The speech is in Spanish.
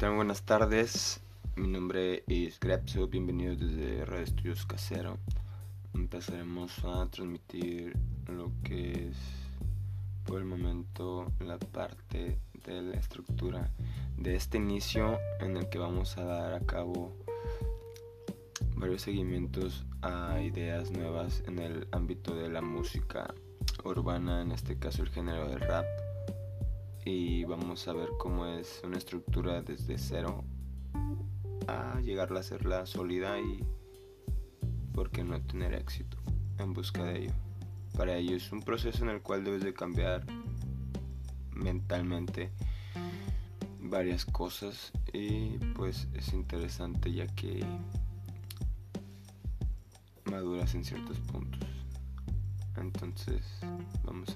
Buenas tardes. Mi nombre es Grepso. Bienvenidos desde Radio Estudios Casero. Empezaremos a transmitir lo que es por el momento la parte de la estructura de este inicio en el que vamos a dar a cabo varios seguimientos a ideas nuevas en el ámbito de la música urbana, en este caso el género del rap y vamos a ver cómo es una estructura desde cero a llegar a hacerla sólida y por qué no tener éxito en busca de ello. Para ello es un proceso en el cual debes de cambiar mentalmente varias cosas y pues es interesante ya que maduras en ciertos puntos. Entonces vamos